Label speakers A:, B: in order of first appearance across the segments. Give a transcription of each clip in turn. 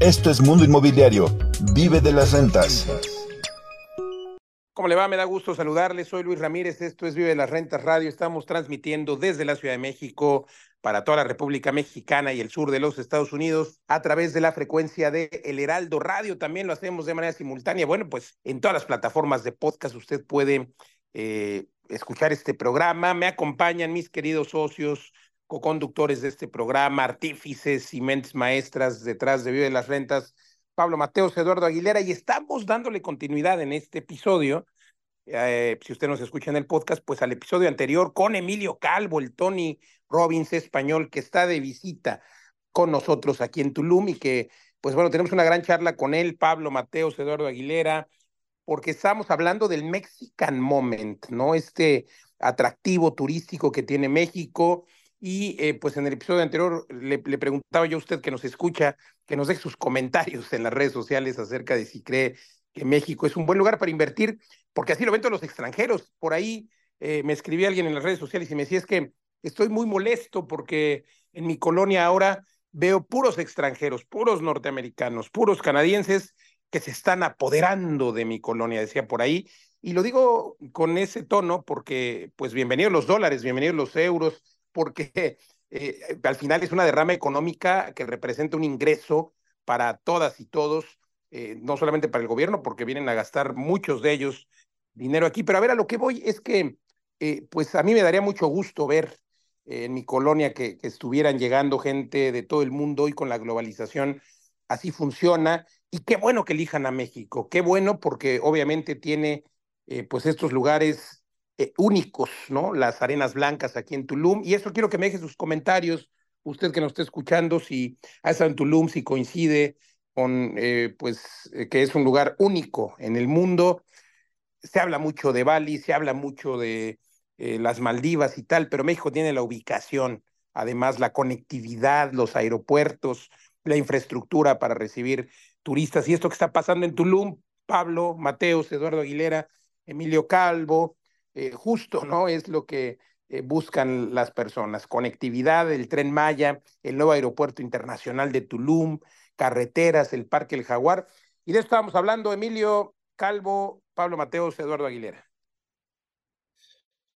A: Esto es Mundo Inmobiliario. Vive de las rentas.
B: ¿Cómo le va? Me da gusto saludarle. Soy Luis Ramírez. Esto es Vive de las Rentas Radio. Estamos transmitiendo desde la Ciudad de México para toda la República Mexicana y el sur de los Estados Unidos a través de la frecuencia de El Heraldo Radio. También lo hacemos de manera simultánea. Bueno, pues en todas las plataformas de podcast usted puede eh, escuchar este programa. Me acompañan mis queridos socios, co-conductores de este programa, artífices y mentes maestras detrás de Vive de las Rentas, Pablo Mateos, Eduardo Aguilera, y estamos dándole continuidad en este episodio. Eh, si usted nos escucha en el podcast, pues al episodio anterior con Emilio Calvo, el Tony Robbins español, que está de visita con nosotros aquí en Tulum y que, pues bueno, tenemos una gran charla con él, Pablo Mateos, Eduardo Aguilera, porque estamos hablando del Mexican Moment, ¿no? Este atractivo turístico que tiene México y eh, pues en el episodio anterior le, preguntaba yo a usted que nos escucha, que nos deje sus comentarios en las redes sociales acerca de si cree que México es un buen lugar para invertir, porque así lo ven todos los extranjeros. Por ahí eh, me escribía alguien en las redes sociales y me decía es que estoy muy molesto porque en mi colonia ahora veo puros extranjeros, puros norteamericanos, puros canadienses que se están apoderando de mi colonia, decía por ahí. Y lo digo con ese tono porque, pues, bienvenidos los dólares, bienvenidos los euros, porque eh, al final es una derrama económica que representa un ingreso para todas y todos, eh, no solamente para el gobierno, porque vienen a gastar muchos de ellos dinero aquí, pero a ver, a lo que voy es que, eh, pues a mí me daría mucho gusto ver en mi colonia que, que, estuvieran llegando gente de todo el mundo y con la globalización así funciona. Y qué bueno que elijan a México, qué bueno porque obviamente tiene pues estos lugares eh, únicos, ¿no? Las arenas blancas aquí en Tulum. Y eso quiero que me deje sus comentarios, usted que nos esté escuchando, si ha estado en Tulum, si coincide con, eh, pues, eh, que es un lugar único en el mundo. Se habla mucho de Bali, se habla mucho de las Maldivas y tal, pero México tiene la ubicación, además la conectividad, los aeropuertos, la infraestructura para recibir turistas. Y esto que está pasando en Tulum, Pablo, Mateos, Eduardo Aguilera, Emilio Calvo, eh, justo, ¿no? Es lo que eh, buscan las personas. Conectividad, el tren Maya, el nuevo aeropuerto internacional de Tulum, carreteras, el Parque El Jaguar. Y de esto estábamos hablando, Emilio Calvo, Pablo Mateos, Eduardo Aguilera.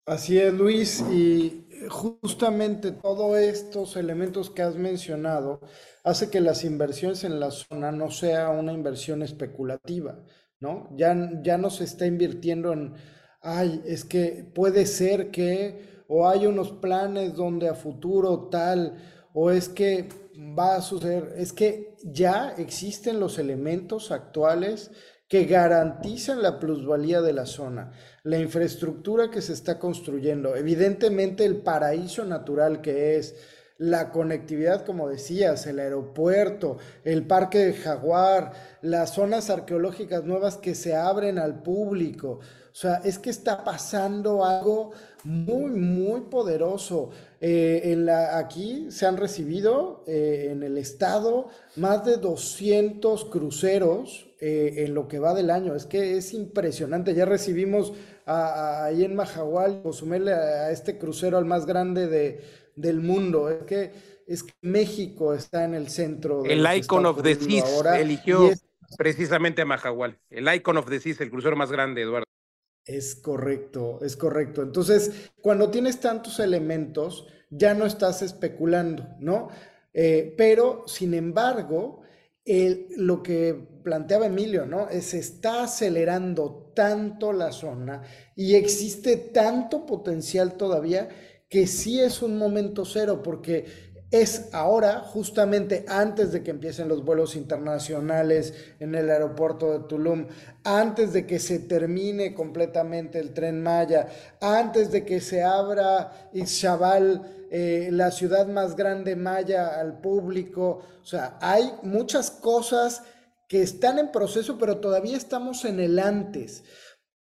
C: Así es, Luis, y justamente todos estos elementos que has mencionado hace que las inversiones en la zona no sea una inversión especulativa, ¿no? Ya, ya no se está invirtiendo en ay, es que puede ser que, o hay unos planes donde a futuro tal, o es que va a suceder, es que ya existen los elementos actuales que garantizan la plusvalía de la zona, la infraestructura que se está construyendo, evidentemente el paraíso natural que es, la conectividad, como decías, el aeropuerto, el parque de Jaguar, las zonas arqueológicas nuevas que se abren al público, o sea, es que está pasando algo muy, muy poderoso. Eh, aquí se han recibido eh, en el estado más de 200 cruceros eh, en lo que va del año. Es que es impresionante. Ya recibimos ahí en Mahahual, Cozumel, a, este crucero al más grande de, del mundo. Es que, es que México está en el centro.
B: el Icon of the Seas eligió precisamente a Mahahual. El Icon of the Seas, el crucero más grande, Eduardo.
C: Es correcto, es correcto. Entonces, cuando tienes tantos elementos, ya no estás especulando, ¿no? Eh, pero, sin embargo, lo que planteaba Emilio, ¿no? Es está acelerando tanto la zona y existe tanto potencial todavía que sí es un momento cero, porque es ahora, justamente antes de que empiecen los vuelos internacionales en el aeropuerto de Tulum, antes de que se termine completamente el tren Maya, antes de que se abra Ixchabal, eh, la ciudad más grande Maya al público. O sea, hay muchas cosas que están en proceso, pero todavía estamos en el antes.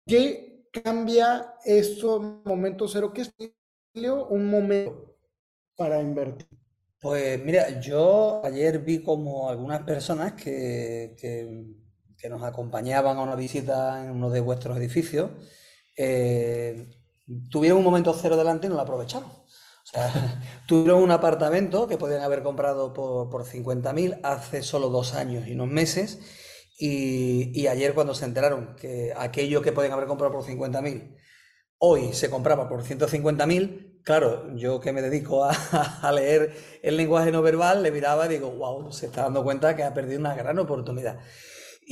C: ¿Qué cambia esto momento cero? ¿Qué es un momento para invertir?
D: Pues mira, yo ayer vi como algunas personas que, que, nos acompañaban a una visita en uno de vuestros edificios eh, tuvieron un momento cero delante y no lo aprovecharon. O sea, tuvieron un apartamento que podían haber comprado por, por 50.000 hace solo dos años y unos meses. Y, y, ayer cuando se enteraron que aquello que podían haber comprado por 50.000 hoy se compraba por 150.000, claro, yo que me dedico a, leer el lenguaje no verbal, le miraba y digo, wow, se está dando cuenta que ha perdido una gran oportunidad.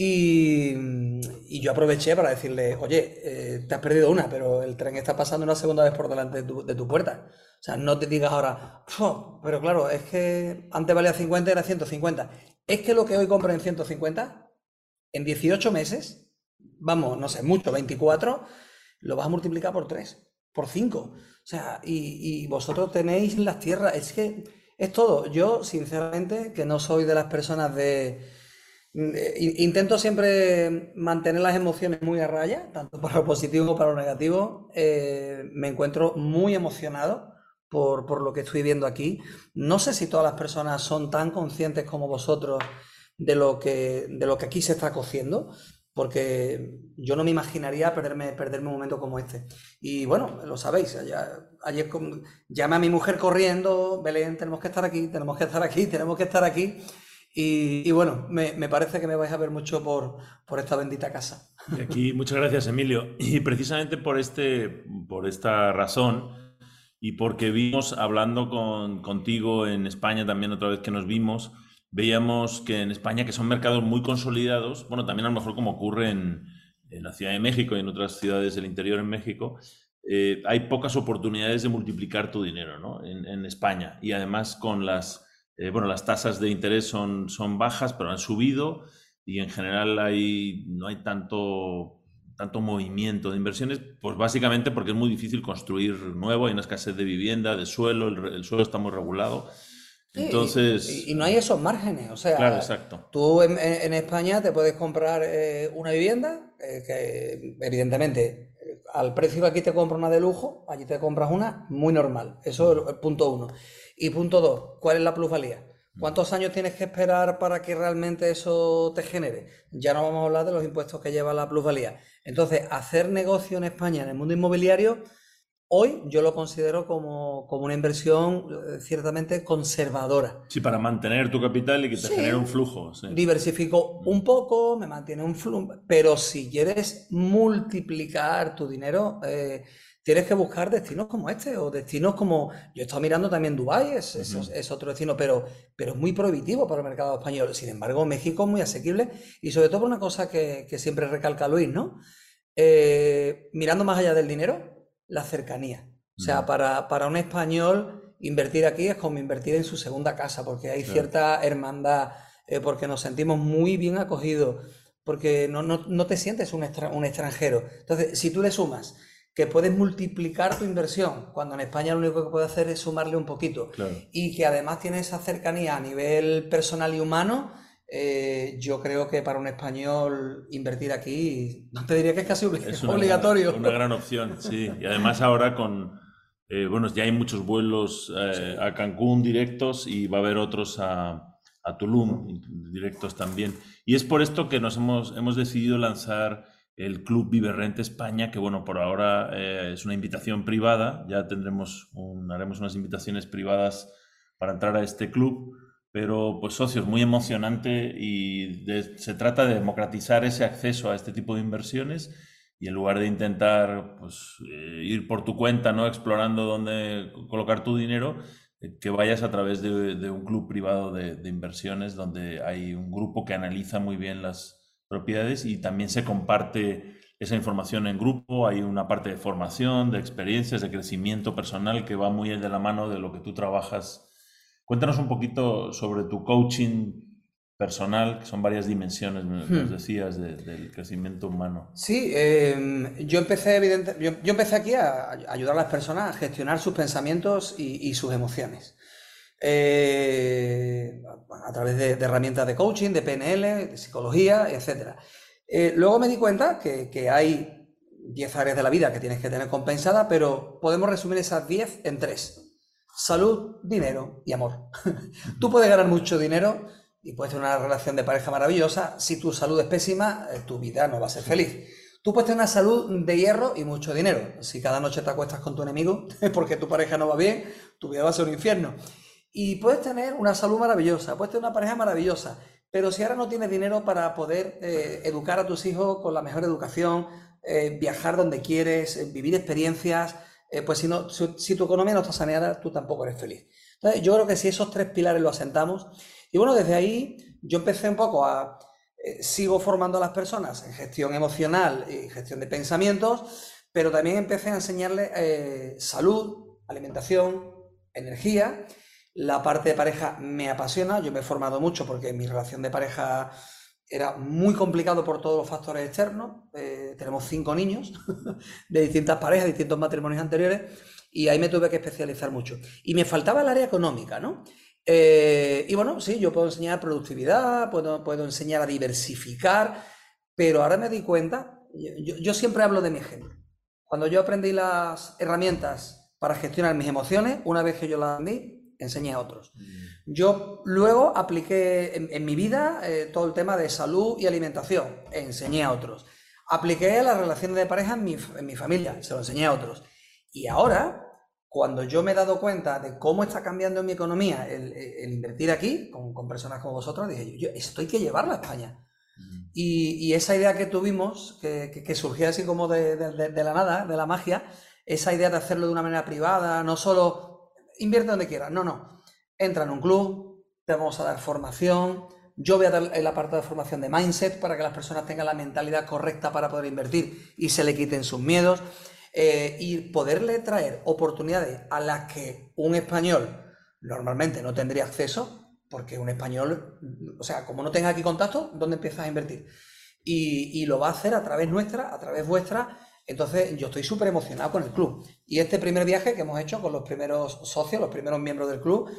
D: Y, yo aproveché para decirle, oye, eh, te has perdido una, pero el tren está pasando una segunda vez por delante de tu, puerta. O sea, no te digas ahora, pero claro, es que antes valía 50 y era 150. Es que lo que hoy compro en 150, en 18 meses, vamos, no sé, mucho, 24, lo vas a multiplicar por 3, por 5. O sea, y, vosotros tenéis las tierras, es que es todo. Yo, sinceramente, que no soy de las personas de... Intento siempre mantener las emociones muy a raya, tanto para lo positivo como para lo negativo. Eh, me encuentro muy emocionado por, por, lo que estoy viendo aquí. No sé si todas las personas son tan conscientes como vosotros de lo que, de lo que aquí se está cociendo, porque yo no me imaginaría perderme, perderme un momento como este. Y bueno, lo sabéis, ayer, ayer llamé a mi mujer corriendo, Belén, tenemos que estar aquí, tenemos que estar aquí, tenemos que estar aquí. Y, bueno, me, me, parece que me vais a ver mucho por, por esta bendita casa.
E: Y aquí, muchas gracias, Emilio. Y precisamente por, este, por esta razón, y porque vimos hablando con, contigo en España también otra vez que nos vimos, veíamos que en España, que son mercados muy consolidados, bueno, también a lo mejor como ocurre en, en la Ciudad de México y en otras ciudades del interior en México, eh, hay pocas oportunidades de multiplicar tu dinero ¿no? en, en, España. Y además con las, eh, bueno, las tasas de interés son, son bajas, pero han subido y en general hay, no hay tanto, tanto movimiento de inversiones, pues básicamente porque es muy difícil construir nuevo, hay una escasez de vivienda, de suelo, el, el suelo está muy regulado. Entonces.
D: Y, y, no hay esos márgenes. O sea,
E: claro, exacto.
D: tú en, en España te puedes comprar eh, una vivienda eh, que, evidentemente, al precio que aquí te compras una de lujo, allí te compras una muy normal. Eso es punto uno. Y punto dos, ¿cuál es la plusvalía? ¿Cuántos años tienes que esperar para que realmente eso te genere? Ya no vamos a hablar de los impuestos que lleva la plusvalía. Entonces, hacer negocio en España en el mundo inmobiliario Hoy yo lo considero como, como, una inversión eh, ciertamente conservadora.
E: Sí, para mantener tu capital y que te sí. genere un flujo. Sí.
D: Diversifico un poco, me mantiene un flujo, pero si quieres multiplicar tu dinero, eh, tienes que buscar destinos como este o destinos como... Yo he estado mirando también Dubái, es, uh -huh. es, otro destino, pero, pero es muy prohibitivo para el mercado español. Sin embargo, México es muy asequible y sobre todo por una cosa que, que siempre recalca Luis, ¿no? Eh, mirando más allá del dinero, la cercanía. O sea, para, para, un español invertir aquí es como invertir en su segunda casa, porque hay cierta hermandad, eh, porque nos sentimos muy bien acogidos, porque no, no, no te sientes un, extra, un, extranjero. Entonces, si tú le sumas que puedes multiplicar tu inversión, cuando en España lo único que puedes hacer es sumarle un poquito,
E: claro.
D: y que además tiene esa cercanía a nivel personal y humano, eh, yo creo que para un español invertir aquí, no te diría que es casi
E: es una,
D: obligatorio.
E: Una gran opción, sí. Y además ahora con, eh, bueno, ya hay muchos vuelos eh, sí. a Cancún directos y va a haber otros a, a, Tulum directos también. Y es por esto que nos hemos, hemos decidido lanzar el Club Viverrente España, que bueno, por ahora eh, es una invitación privada, ya tendremos, un, haremos unas invitaciones privadas para entrar a este club pero pues socios, muy emocionante y se trata de democratizar ese acceso a este tipo de inversiones y en lugar de intentar pues, eh, ir por tu cuenta, ¿no? explorando dónde colocar tu dinero, eh, que vayas a través de, un club privado de, inversiones donde hay un grupo que analiza muy bien las propiedades y también se comparte esa información en grupo, hay una parte de formación, de experiencias, de crecimiento personal que va muy de la mano de lo que tú trabajas Cuéntanos un poquito sobre tu coaching personal, que son varias dimensiones, me hmm. decías, de, del crecimiento humano.
D: Sí, eh, yo empecé, evidente, yo, yo, empecé aquí a, ayudar a las personas a gestionar sus pensamientos y, y sus emociones. Eh, a través de, de, herramientas de coaching, de PNL, de psicología, etc. Eh, luego me di cuenta que, que hay 10 áreas de la vida que tienes que tener compensadas, pero podemos resumir esas 10 en tres salud, dinero y amor. Tú puedes ganar mucho dinero y puedes tener una relación de pareja maravillosa. Si tu salud es pésima, eh, tu vida no va a ser feliz. Tú puedes tener una salud de hierro y mucho dinero. Si cada noche te acuestas con tu enemigo porque tu pareja no va bien, tu vida va a ser un infierno. Y puedes tener una salud maravillosa, puedes tener una pareja maravillosa, pero si ahora no tienes dinero para poder eh, educar a tus hijos con la mejor educación, eh, viajar donde quieres, vivir experiencias, pues si, no, si, tu economía no está saneada, tú tampoco eres feliz. Entonces, yo creo que si esos tres pilares lo asentamos, y bueno, desde ahí yo empecé un poco a, sigo formando a las personas en gestión emocional y gestión de pensamientos, pero también empecé a enseñarles salud, alimentación, energía, la parte de pareja me apasiona, yo me he formado mucho porque mi relación de pareja era muy complicado por todos los factores externos. Eh, tenemos cinco niños de distintas parejas, distintos matrimonios anteriores, y ahí me tuve que especializar mucho. Y me faltaba el área económica, ¿no? Eh, y bueno, sí, yo puedo enseñar productividad, puedo, puedo enseñar a diversificar, pero ahora me di cuenta, yo, siempre hablo de mi ejemplo. Cuando yo aprendí las herramientas para gestionar mis emociones, una vez que yo las aprendí, enseñé a otros. Yo luego apliqué en, mi vida eh, todo el tema de salud y alimentación, enseñé a otros. Apliqué las relaciones de pareja en mi, familia, se lo enseñé a otros. Y ahora, cuando yo me he dado cuenta de cómo está cambiando en mi economía el, invertir aquí, con, personas como vosotros, dije yo, esto hay que llevarlo a España. Mm. Y, esa idea que tuvimos, que, que, surgió así como de, de la nada, de la magia, esa idea de hacerlo de una manera privada, no solo invierte donde quieras. No, no. Entra en un club, te vamos a dar formación. Yo voy a dar el apartado de formación de mindset para que las personas tengan la mentalidad correcta para poder invertir y se le quiten sus miedos. Eh, y poderle traer oportunidades a las que un español normalmente no tendría acceso, porque un español, o sea, como no tenga aquí contacto, ¿dónde empiezas a invertir? Y, y, lo va a hacer a través nuestra, a través vuestra, entonces yo estoy súper emocionado con el club. Y este primer viaje que hemos hecho con los primeros socios, los primeros miembros del club,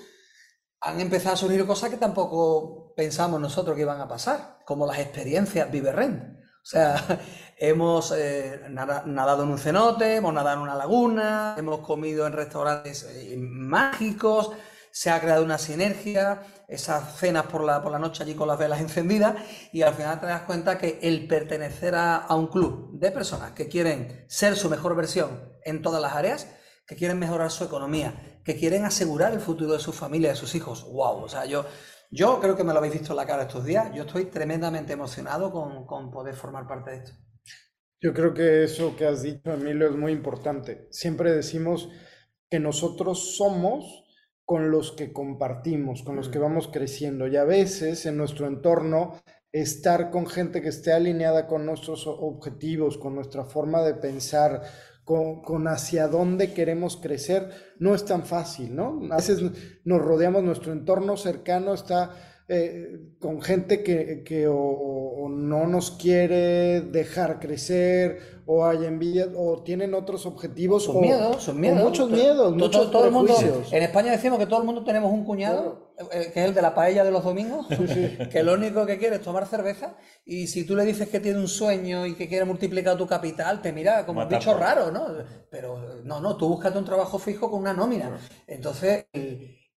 D: han empezado a surgir cosas que tampoco pensamos nosotros que iban a pasar, como las experiencias Viverrent. O sea, hemos eh, nadado en un cenote, hemos nadado en una laguna, hemos comido en restaurantes eh, mágicos, se ha creado una sinergia, esas cenas por la, por la noche allí con las velas encendidas y al final te das cuenta que el pertenecer a, un club de personas que quieren ser su mejor versión en todas las áreas, que quieren mejorar su economía, que quieren asegurar el futuro de su familia, de sus hijos, wow, o sea, yo, yo creo que me lo habéis visto en la cara estos días, yo estoy tremendamente emocionado con, con poder formar parte de esto.
C: Yo creo que eso que has dicho, Emilio, es muy importante. Siempre decimos que nosotros somos con los que compartimos, con los que vamos creciendo. Y a veces en nuestro entorno, estar con gente que esté alineada con nuestros objetivos, con nuestra forma de pensar, con, hacia dónde queremos crecer, no es tan fácil, ¿no? A veces nos rodeamos, nuestro entorno cercano está eh, con gente que, o, no nos quiere dejar crecer o hay envidia, o tienen otros objetivos.
D: Son miedos, son miedos.
C: muchos miedos, muchos todo el mundo,
D: En España decimos que todo el mundo tenemos un cuñado, eh, que es el de la paella de los domingos, que lo único que quiere es tomar cerveza, y si tú le dices que tiene un sueño y que quiere multiplicar tu capital, te mira como un bicho raro, ¿no? Pero no, no, tú búscate un trabajo fijo con una nómina. Entonces,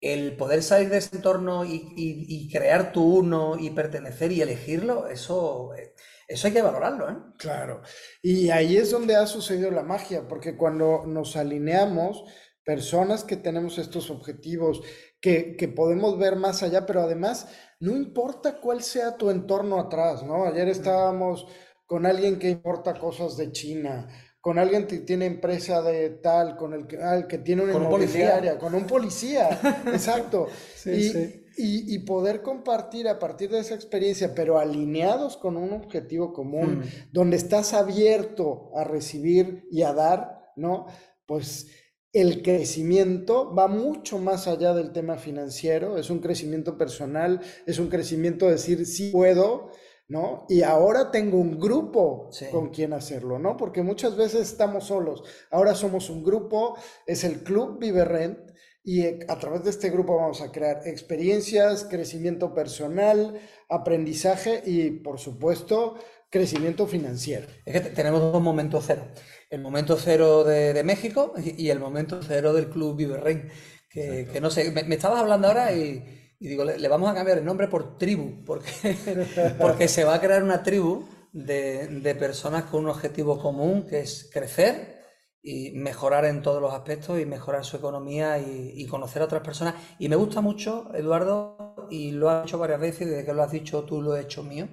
D: el, poder salir de ese entorno y, y crear tu uno y pertenecer y elegirlo, eso eh, eso hay que valorarlo, ¿eh?
C: Claro. Y ahí es donde ha sucedido la magia, porque cuando nos alineamos, personas que tenemos estos objetivos, que, que, podemos ver más allá, pero además, no importa cuál sea tu entorno atrás, ¿no? Ayer estábamos con alguien que importa cosas de China, con alguien que tiene empresa de tal, con el que, ah, que tiene una inmobiliaria, con un policía, exacto. sí, sí y, poder compartir a partir de esa experiencia, pero alineados con un objetivo común, hmm. donde estás abierto a recibir y a dar, ¿no? Pues el crecimiento va mucho más allá del tema financiero, es un crecimiento personal, es un crecimiento de decir sí puedo, ¿no? Y ahora tengo un grupo con quien hacerlo, ¿no? Porque muchas veces estamos solos, ahora somos un grupo, es el Club Viverrent, y eh, a través de este grupo vamos a crear experiencias, crecimiento personal, aprendizaje y, por supuesto, crecimiento financiero.
D: Es que tenemos dos momentos cero. El momento cero de, México y el momento cero del Club Viverrein. Que, que no sé, me, estabas hablando ahora y, digo, le, vamos a cambiar el nombre por tribu, porque, porque se va a crear una tribu de, de personas con un objetivo común que es crecer y mejorar en todos los aspectos y mejorar su economía y, conocer a otras personas. Y me gusta mucho, Eduardo, y lo has hecho varias veces, desde que lo has dicho tú lo he hecho mío.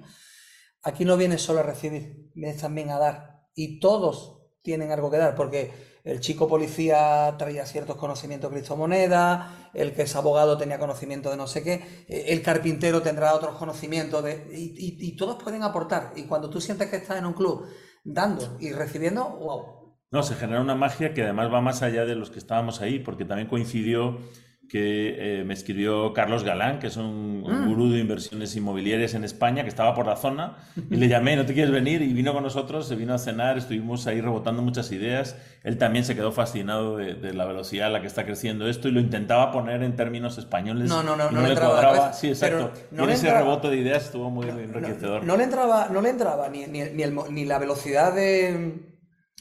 D: Aquí no vienes solo a recibir, vienes también a dar. Y todos tienen algo que dar, porque el chico policía traía ciertos conocimientos de criptomonedas, el que es abogado tenía conocimiento de no sé qué, el carpintero tendrá otros conocimientos, de, y, y todos pueden aportar. Y cuando tú sientes que estás en un club dando y recibiendo, wow,
E: no, se genera una magia que además va más allá de los que estábamos ahí, porque también coincidió que eh, me escribió Carlos Galán, que es un, mm. gurú de inversiones inmobiliarias en España, que estaba por la zona, y le llamé, ¿no te quieres venir? Y vino con nosotros, se vino a cenar, estuvimos ahí rebotando muchas ideas. Él también se quedó fascinado de, la velocidad a la que está creciendo esto y lo intentaba poner en términos españoles.
D: No, no, no,
E: no,
D: le, entraba.
E: Sí, exacto. y ese rebote de ideas estuvo muy enriquecedor.
D: No, le entraba, no le entraba ni, ni, ni la velocidad de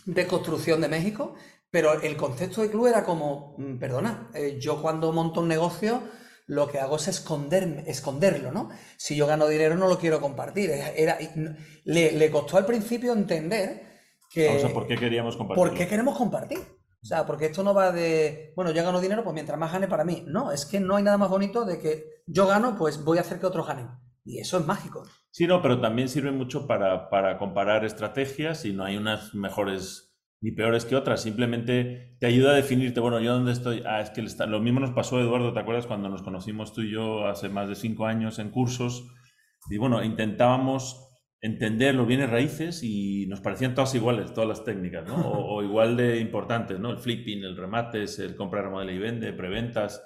D: de construcción de México, pero el concepto de club era como, mm, perdona, eh, yo cuando monto un negocio lo que hago es esconder, esconderlo, ¿no? Si yo gano dinero no lo quiero compartir. Era, le, le costó al principio entender que...
E: O sea, ¿por qué queríamos compartir?
D: ¿Por qué queremos compartir? O sea, porque esto no va de, bueno, yo gano dinero, pues mientras más gane para mí. No, es que no hay nada más bonito de que yo gano, pues voy a hacer que otros ganen. Y eso es mágico.
E: Sí, no, pero también sirve mucho para, para comparar estrategias y no hay unas mejores ni peores que otras. Simplemente te ayuda a definirte, bueno, yo dónde estoy. Ah, es que lo mismo nos pasó, Eduardo, ¿te acuerdas cuando nos conocimos tú y yo hace más de cinco años en cursos? Y bueno, intentábamos entender los bienes raíces y nos parecían todas iguales, todas las técnicas, ¿no? O, igual de importantes, ¿no? El flipping, el remates, el compra, remodela y vende, preventas,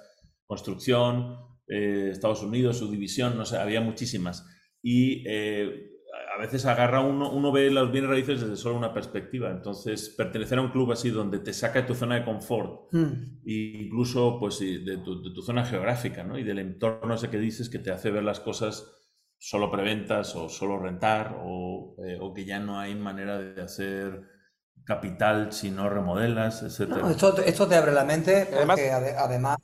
E: construcción, eh, Estados Unidos, su división, no sé, había muchísimas. Y eh, a veces agarra uno, uno ve los bienes raíces desde solo una perspectiva. Entonces, pertenecer a un club así donde te saca de tu zona de confort, mm. e incluso pues, de, tu, zona geográfica, ¿no? Y del entorno ese que dices que te hace ver las cosas solo preventas o solo rentar o, eh, o que ya no hay manera de hacer capital si no remodelas, etc.
D: esto, esto, te abre la mente porque además...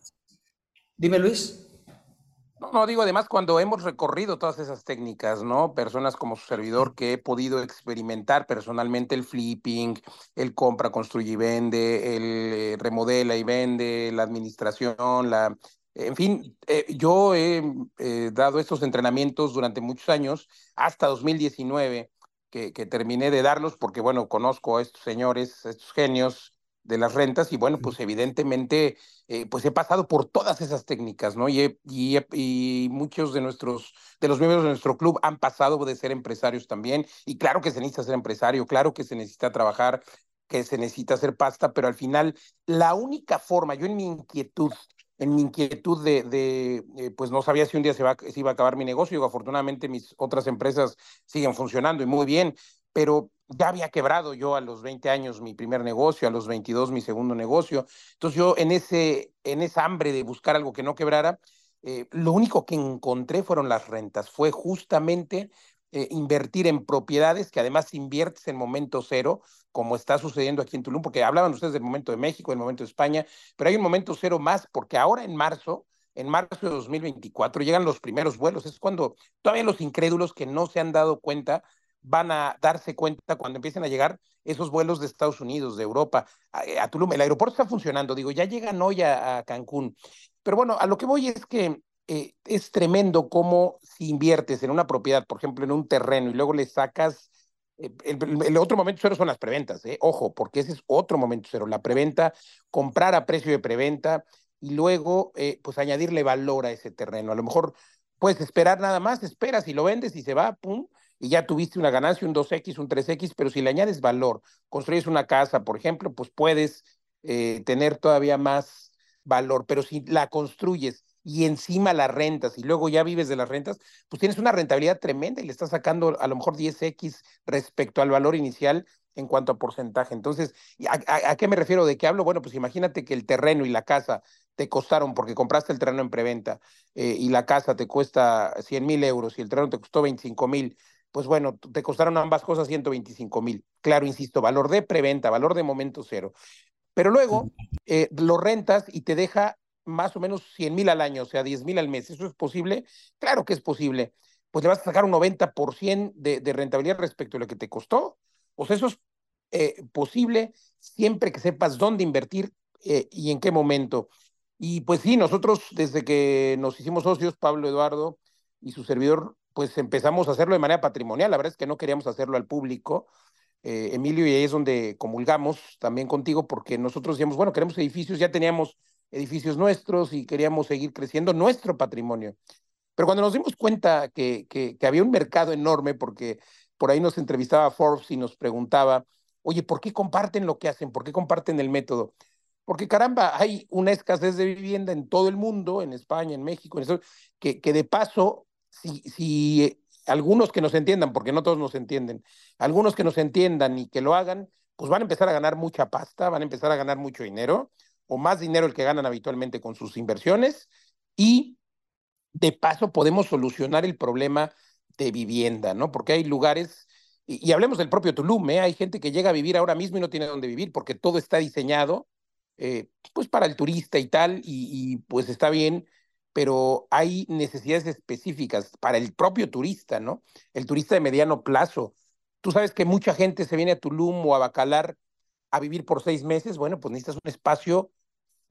D: Dime, Luis.
B: No, digo, además, cuando hemos recorrido todas esas técnicas, ¿no? Personas como su servidor que he podido experimentar personalmente el flipping, el compra, construye y vende, el eh, remodela y vende, la administración, la... En fin, eh, yo he eh, dado estos entrenamientos durante muchos años, hasta 2019, que, que terminé de darlos porque, bueno, conozco a estos señores, a estos genios, de las rentas y bueno, pues evidentemente, eh, pues he pasado por todas esas técnicas, ¿no? Y, y, y, muchos de nuestros, de los miembros de nuestro club han pasado de ser empresarios también y claro que se necesita ser empresario, claro que se necesita trabajar, que se necesita hacer pasta, pero al final la única forma, yo en mi inquietud, en mi inquietud de, de eh, pues no sabía si un día se, va, se iba a acabar mi negocio, y afortunadamente mis otras empresas siguen funcionando y muy bien, pero ya había quebrado yo a los 20 años mi primer negocio, a los 22 mi segundo negocio. Entonces yo en, ese, en esa hambre de buscar algo que no quebrara, eh, lo único que encontré fueron las rentas. Fue justamente eh, invertir en propiedades que además inviertes en momento cero, como está sucediendo aquí en Tulum, porque hablaban ustedes del momento de México, del momento de España, pero hay un momento cero más, porque ahora en marzo, en marzo de 2024, llegan los primeros vuelos. Es cuando todavía los incrédulos que no se han dado cuenta van a darse cuenta cuando empiecen a llegar esos vuelos de Estados Unidos, de Europa, a, eh, Tulum. El aeropuerto está funcionando, digo, ya llegan hoy a, Cancún. Pero bueno, a lo que voy es que eh, es tremendo cómo si inviertes en una propiedad, por ejemplo, en un terreno, y luego le sacas eh, el, otro momento cero son las preventas, ¿eh? ojo, porque ese es otro momento cero, la preventa, comprar a precio de preventa y luego pues añadirle valor a ese terreno. A lo mejor puedes esperar nada más, esperas y lo vendes y se va, pum, y ya tuviste una ganancia, un 2X, un 3X, pero si le añades valor, construyes una casa, por ejemplo, pues puedes eh, tener todavía más valor, pero si la construyes y encima las rentas y luego ya vives de las rentas, pues tienes una rentabilidad tremenda y le estás sacando a lo mejor 10X respecto al valor inicial en cuanto a porcentaje. Entonces, ¿a, qué me refiero? ¿De qué hablo? Bueno, pues imagínate que el terreno y la casa te costaron, porque compraste el terreno en preventa eh, y la casa te cuesta 100 mil euros y el terreno te costó 25 mil, pues bueno, te costaron ambas cosas 125 mil. Claro, insisto, valor de preventa, valor de momento cero. Pero luego eh, lo rentas y te deja más o menos 100 mil al año, o sea, 10 mil al mes. ¿Eso es posible? Claro que es posible. pues le vas a sacar un 90% de, de rentabilidad respecto a lo que te costó. O sea, eso es eh, posible siempre que sepas dónde invertir eh, y en qué momento. Y pues sí, nosotros desde que nos hicimos socios, Pablo Eduardo y su servidor, pues empezamos a hacerlo de manera patrimonial. La verdad es que no queríamos hacerlo al público. Eh, Emilio, y ahí es donde comulgamos también contigo, porque nosotros decíamos, bueno, queremos edificios, ya teníamos edificios nuestros y queríamos seguir creciendo nuestro patrimonio. Pero cuando nos dimos cuenta que, que, había un mercado enorme, porque por ahí nos entrevistaba Forbes y nos preguntaba, oye, ¿por qué comparten lo que hacen? ¿Por qué comparten el método? Porque caramba, hay una escasez de vivienda en todo el mundo, en España, en México, en eso, que, que de paso, si, si algunos que nos entiendan, porque no todos nos entienden, algunos que nos entiendan y que lo hagan, pues van a empezar a ganar mucha pasta, van a empezar a ganar mucho dinero, o más dinero el que ganan habitualmente con sus inversiones, y de paso podemos solucionar el problema de vivienda, ¿no? Porque hay lugares y, hablemos del propio Tulum, ¿eh? hay gente que llega a vivir ahora mismo y no tiene dónde vivir porque todo está diseñado eh, pues para el turista y tal, y, y, pues está bien, pero hay necesidades específicas para el propio turista, ¿no? El turista de mediano plazo. Tú sabes que mucha gente se viene a Tulum o a Bacalar a vivir por seis meses, bueno, pues necesitas un espacio,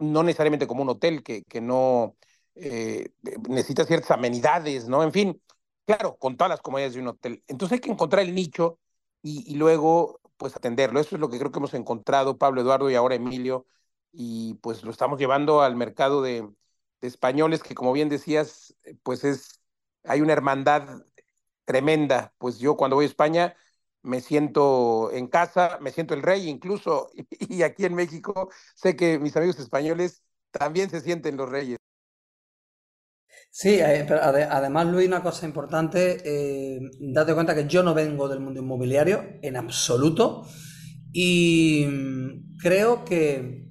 B: no necesariamente como un hotel, que, que no eh, necesita ciertas amenidades, ¿no? En fin, Claro, con todas las comodidades de un hotel. Entonces hay que encontrar el nicho y, y, luego pues atenderlo. Eso es lo que creo que hemos encontrado Pablo Eduardo y ahora Emilio y pues lo estamos llevando al mercado de, de españoles que como bien decías, pues es, hay una hermandad tremenda. Pues yo cuando voy a España me siento en casa, me siento el rey incluso y aquí en México sé que mis amigos españoles también se sienten los reyes.
D: Sí, eh, pero además, Luis, una cosa importante, eh, date cuenta que yo no vengo del mundo inmobiliario en absoluto y mm, creo que eh,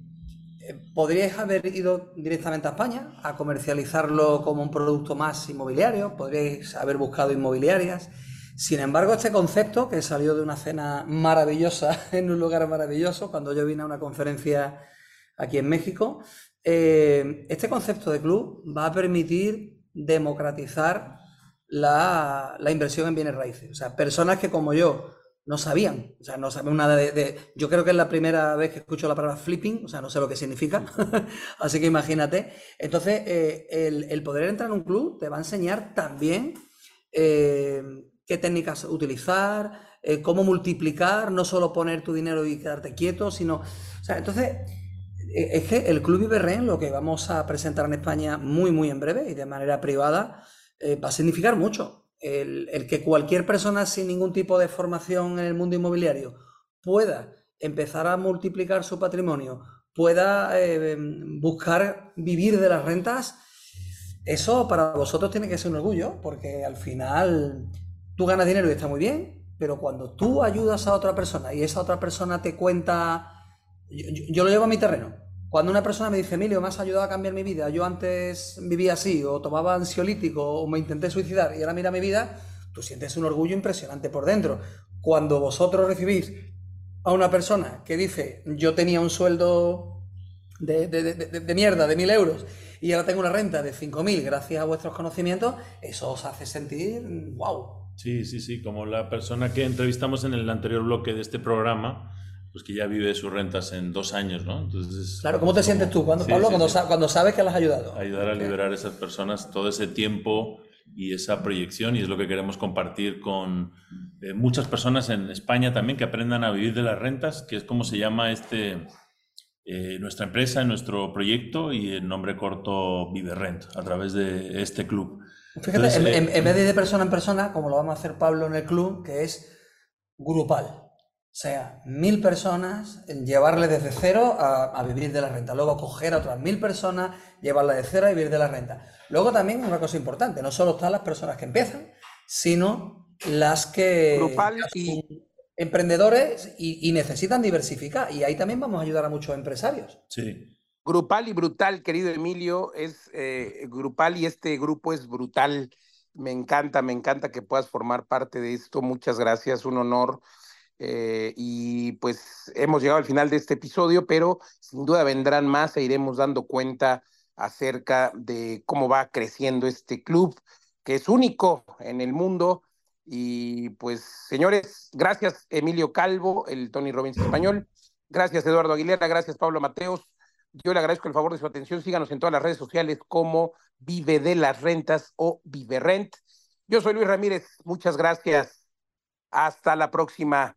D: podríais haber ido directamente a España a comercializarlo como un producto más inmobiliario, podríais haber buscado inmobiliarias. Sin embargo, este concepto, que salió de una cena maravillosa en un lugar maravilloso, cuando yo vine a una conferencia aquí en México, este concepto de club va a permitir democratizar la, inversión en bienes raíces. O sea, personas que como yo no sabían, o sea, no saben nada de, Yo creo que es la primera vez que escucho la palabra flipping, o sea, no sé lo que significa, así que imagínate. Entonces, eh, el, poder entrar en un club te va a enseñar también eh, qué técnicas utilizar, eh, cómo multiplicar, no solo poner tu dinero y quedarte quieto, sino... O sea, entonces es que el Club Iberren, lo que vamos a presentar en España muy, muy en breve y de manera privada, va a significar mucho. El, que cualquier persona sin ningún tipo de formación en el mundo inmobiliario pueda empezar a multiplicar su patrimonio, pueda eh, buscar vivir de las rentas, eso para vosotros tiene que ser un orgullo, porque al final tú ganas dinero y está muy bien, pero cuando tú ayudas a otra persona y esa otra persona te cuenta, yo lo llevo a mi terreno, cuando una persona me dice, Emilio, me has ayudado a cambiar mi vida, yo antes vivía así, o tomaba ansiolítico, o me intenté suicidar, y ahora mira mi vida, tú sientes un orgullo impresionante por dentro. Cuando vosotros recibís a una persona que dice, yo tenía un sueldo de, de, de, de mierda, de mil euros, y ahora tengo una renta de 5.000 gracias a vuestros conocimientos, eso os hace sentir, wow.
E: Sí, sí, sí, como la persona que entrevistamos en el anterior bloque de este programa, pues que ya vive sus rentas en dos años, ¿no?
D: Entonces, claro, ¿cómo te sientes tú, cuando, Pablo, cuando, cuando, sabes que las has ayudado?
E: Ayudar a liberar a esas personas todo ese tiempo y esa proyección, y es lo que queremos compartir con eh, muchas personas en España también, que aprendan a vivir de las rentas, que es como se llama este, eh, nuestra empresa, nuestro proyecto, y el nombre corto Vive Rent, a través de este club.
D: Fíjate, en, en, en vez de de persona en persona, como lo vamos a hacer Pablo en el club, que es grupal. O sea, mil personas, llevarle desde cero a, vivir de la renta. Luego coger a otras mil personas, llevarla de cero a vivir de la renta. Luego también una cosa importante, no solo están las personas que empiezan, sino las que...
B: Grupal y...
D: Emprendedores y, necesitan diversificar. Y ahí también vamos a ayudar a muchos empresarios.
E: Sí.
B: Grupal y brutal, querido Emilio, es eh, grupal y este grupo es brutal. Me encanta, me encanta que puedas formar parte de esto. Muchas gracias, un honor. Eh, y pues hemos llegado al final de este episodio, pero sin duda vendrán más e iremos dando cuenta acerca de cómo va creciendo este club, que es único en el mundo. Y pues, señores, gracias Emilio Calvo, el Tony Robbins español. Gracias Eduardo Aguilera, gracias Pablo Mateos. Yo le agradezco el favor de su atención. Síganos en todas las redes sociales como Vive de las Rentas o Vive Rent. Yo soy Luis Ramírez. Muchas gracias. Hasta la próxima.